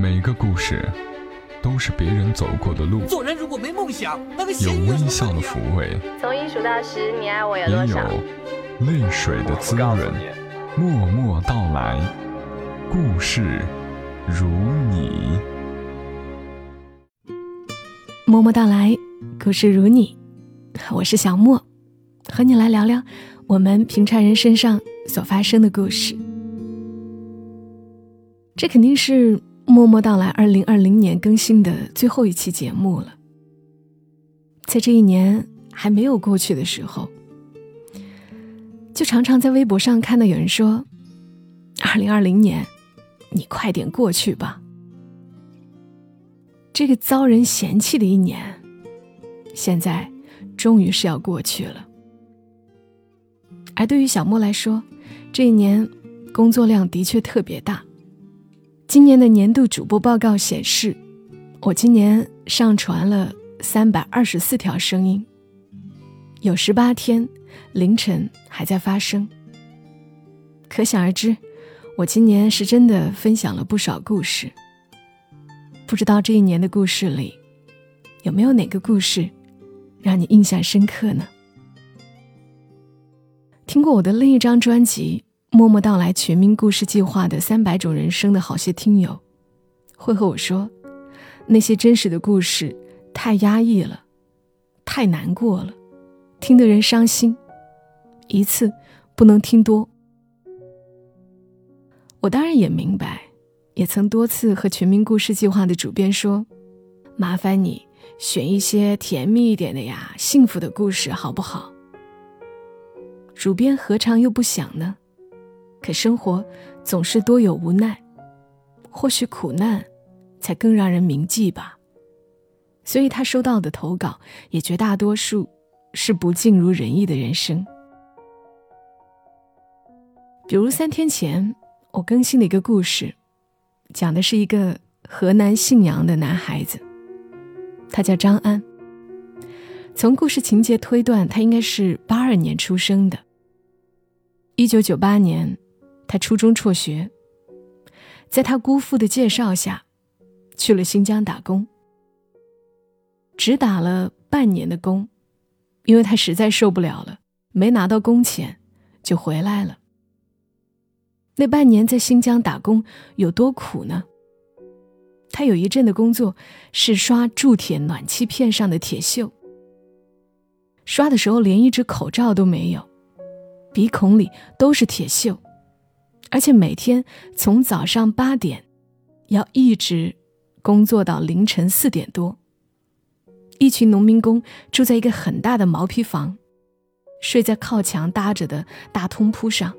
每个故事都是别人走过的路，做人如果没梦想，那个有微笑的抚慰，从一数到十，你爱我有也有多少？泪水的滋润。默默到来，故事如你。默默到来，故事如你，我是小莫，和你来聊聊我们平常人身上所发生的故事。这肯定是默默到来二零二零年更新的最后一期节目了。在这一年还没有过去的时候，就常常在微博上看到有人说：“二零二零年，你快点过去吧。”这个遭人嫌弃的一年，现在终于是要过去了。而对于小莫来说，这一年工作量的确特别大。今年的年度主播报告显示，我今年上传了三百二十四条声音，有十八天凌晨还在发声。可想而知，我今年是真的分享了不少故事。不知道这一年的故事里，有没有哪个故事让你印象深刻呢？听过我的另一张专辑《默默到来全民故事计划》的三百种人生的好些听友，会和我说，那些真实的故事太压抑了，太难过了，听得人伤心，一次不能听多。我当然也明白。也曾多次和全民故事计划的主编说：“麻烦你选一些甜蜜一点的呀，幸福的故事好不好？”主编何尝又不想呢？可生活总是多有无奈，或许苦难才更让人铭记吧。所以他收到的投稿也绝大多数是不尽如人意的人生。比如三天前我更新了一个故事。讲的是一个河南信阳的男孩子，他叫张安。从故事情节推断，他应该是八二年出生的。一九九八年，他初中辍学，在他姑父的介绍下，去了新疆打工。只打了半年的工，因为他实在受不了了，没拿到工钱，就回来了。那半年在新疆打工有多苦呢？他有一阵的工作是刷铸铁暖气片上的铁锈，刷的时候连一只口罩都没有，鼻孔里都是铁锈，而且每天从早上八点要一直工作到凌晨四点多。一群农民工住在一个很大的毛坯房，睡在靠墙搭着的大通铺上。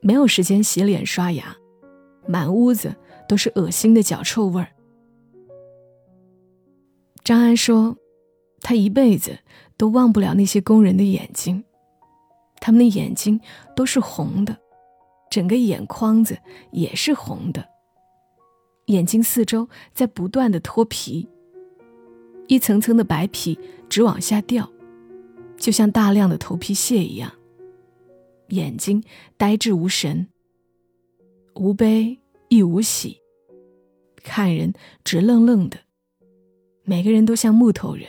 没有时间洗脸刷牙，满屋子都是恶心的脚臭味儿。张安说，他一辈子都忘不了那些工人的眼睛，他们的眼睛都是红的，整个眼眶子也是红的，眼睛四周在不断的脱皮，一层层的白皮直往下掉，就像大量的头皮屑一样。眼睛呆滞无神，无悲亦无喜，看人直愣愣的，每个人都像木头人。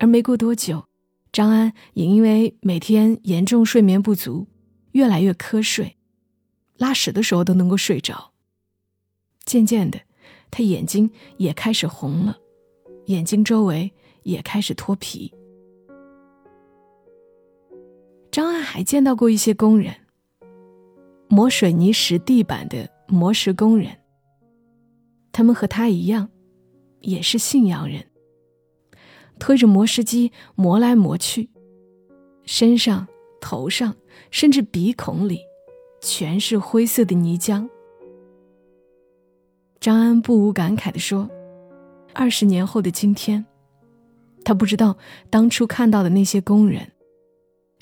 而没过多久，张安也因为每天严重睡眠不足，越来越瞌睡，拉屎的时候都能够睡着。渐渐的，他眼睛也开始红了，眼睛周围也开始脱皮。张爱还见到过一些工人，磨水泥石地板的磨石工人。他们和他一样，也是信阳人，推着磨石机磨来磨去，身上、头上，甚至鼻孔里，全是灰色的泥浆。张安不无感慨地说：“二十年后的今天，他不知道当初看到的那些工人。”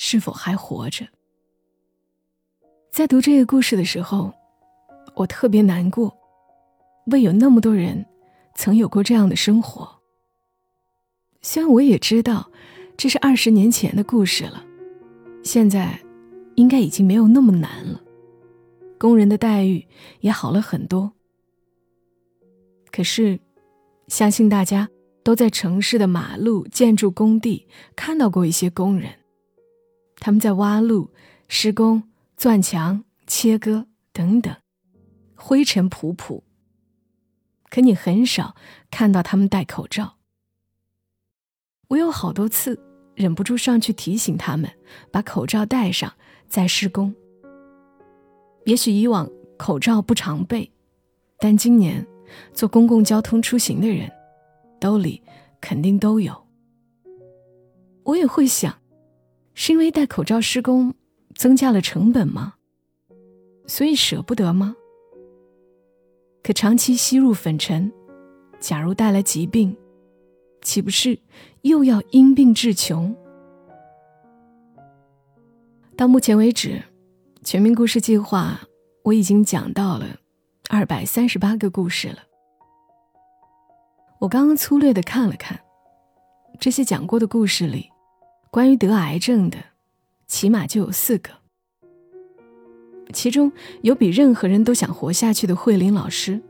是否还活着？在读这个故事的时候，我特别难过，为有那么多人曾有过这样的生活。虽然我也知道这是二十年前的故事了，现在应该已经没有那么难了，工人的待遇也好了很多，可是，相信大家都在城市的马路、建筑工地看到过一些工人，他们在挖路、施工、钻墙、切割等等，灰尘仆仆。可你很少看到他们戴口罩。我有好多次忍不住上去提醒他们把口罩戴上在施工。也许以往口罩不常备，但今年坐公共交通出行的人，兜里肯定都有。我也会想，是因为戴口罩施工增加了成本吗？所以舍不得吗？可长期吸入粉尘，假如带来疾病，岂不是又要因病致穷？到目前为止。全民故事计划，我已经讲到了二百三十八个故事了。我刚刚粗略的看了看，这些讲过的故事里，关于得癌症的，起码就有四个。其中有比任何人都想活下去的慧玲老师，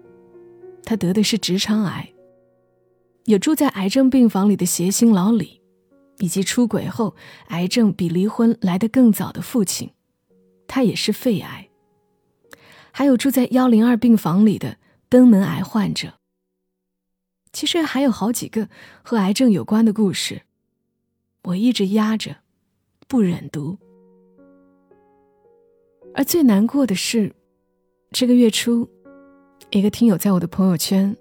她得的是直肠癌；有住在癌症病房里的谐星老李，以及出轨后癌症比离婚来得更早的父亲。他也是肺癌，还有住在幺零二病房里的登门癌患者。其实还有好几个和癌症有关的故事，我一直压着，不忍读。而最难过的是，这个月初，一个听友在我的朋友圈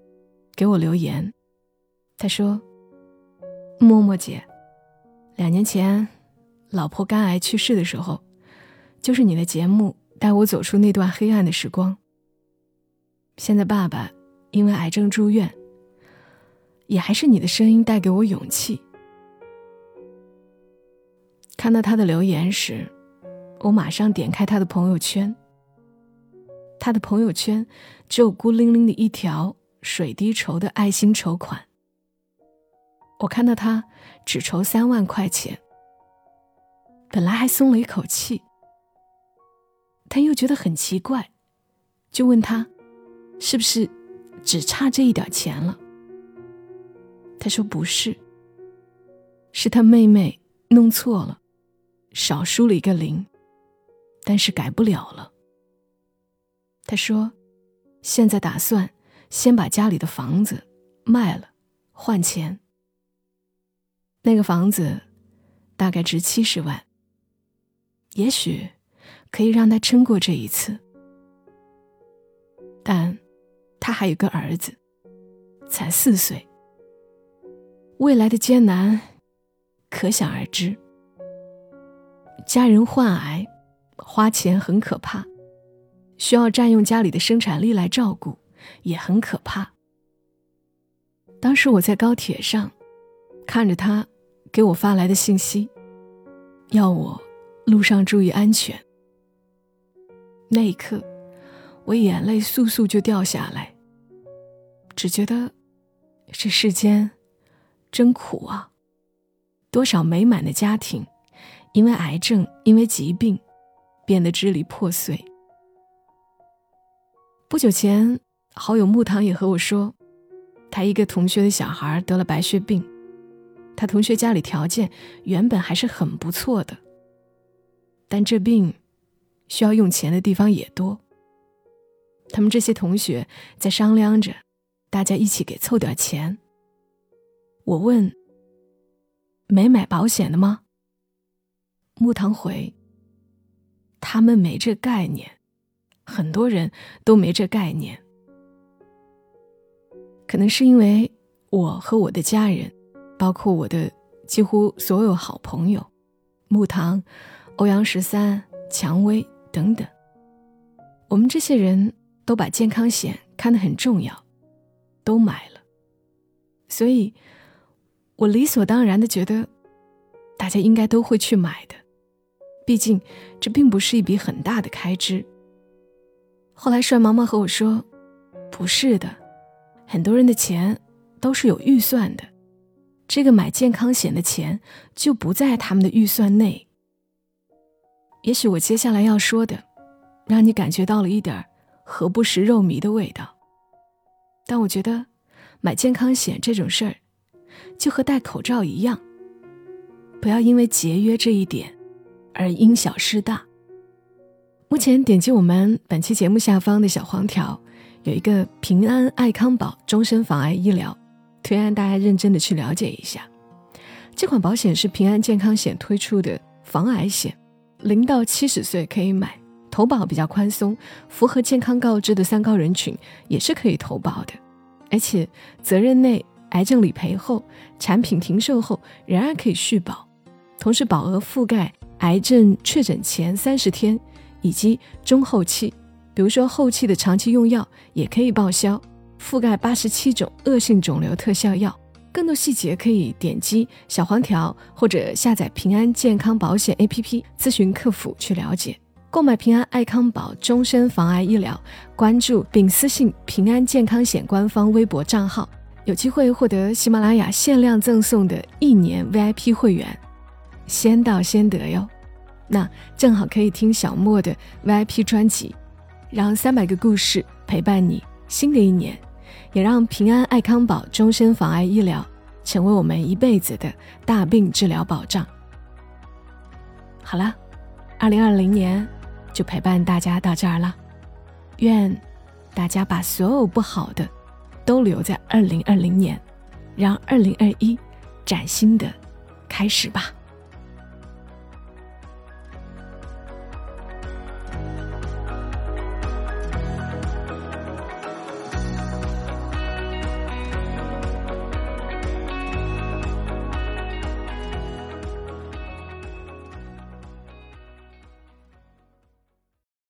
给我留言，他说：“默默姐，两年前老婆肝癌去世的时候。”就是你的节目带我走出那段黑暗的时光。现在爸爸因为癌症住院，也还是你的声音带给我勇气。看到他的留言时，我马上点开他的朋友圈。他的朋友圈只有孤零零的一条水滴筹的爱心筹款。我看到他只筹三万块钱，本来还松了一口气。他又觉得很奇怪，就问他：“是不是只差这一点钱了？”他说：“不是，是他妹妹弄错了，少输了一个零，但是改不了了。”他说：“现在打算先把家里的房子卖了，换钱。那个房子大概值七十万，也许。”可以让他撑过这一次，但他还有个儿子，才四岁。未来的艰难，可想而知。家人患癌，花钱很可怕，需要占用家里的生产力来照顾，也很可怕。当时我在高铁上，看着他给我发来的信息，要我路上注意安全。那一刻，我眼泪簌簌就掉下来，只觉得这世间真苦啊！多少美满的家庭，因为癌症，因为疾病，变得支离破碎。不久前，好友木糖也和我说，他一个同学的小孩得了白血病，他同学家里条件原本还是很不错的，但这病。需要用钱的地方也多。他们这些同学在商量着，大家一起给凑点钱。我问：“没买保险的吗？”木糖回：“他们没这概念，很多人都没这概念。可能是因为我和我的家人，包括我的几乎所有好朋友，木糖、欧阳十三、蔷薇。”等等，我们这些人都把健康险看得很重要，都买了，所以，我理所当然的觉得，大家应该都会去买的，毕竟这并不是一笔很大的开支。后来帅毛毛和我说，不是的，很多人的钱都是有预算的，这个买健康险的钱就不在他们的预算内。也许我接下来要说的，让你感觉到了一点何不食肉糜的味道。但我觉得买健康险这种事儿，就和戴口罩一样，不要因为节约这一点而因小失大。目前点击我们本期节目下方的小黄条，有一个平安爱康宝终身防癌医疗，推荐大家认真的去了解一下。这款保险是平安健康险推出的防癌险，零到七十岁可以买，投保比较宽松，符合健康告知的三高人群也是可以投保的，而且责任内、癌症理赔后、产品停售后仍然可以续保，同时保额覆盖癌症确诊前三十天。以及中后期，比如说后期的长期用药也可以报销，覆盖八十七种恶性肿瘤特效药。更多细节可以点击小黄条或者下载平安健康保险 APP 咨询客服去了解。购买平安爱康保终身防癌医疗，关注并私信平安健康险官方微博账号，有机会获得喜马拉雅限量赠送的一年 VIP 会员，先到先得哟。那正好可以听小莫的 VIP 专辑，让三百个故事陪伴你新的一年，也让平安爱康宝终身防癌医疗成为我们一辈子的大病治疗保障。好了，二零二零年就陪伴大家到这儿了，愿大家把所有不好的都留在二零二零年，让二零二一崭新的开始吧。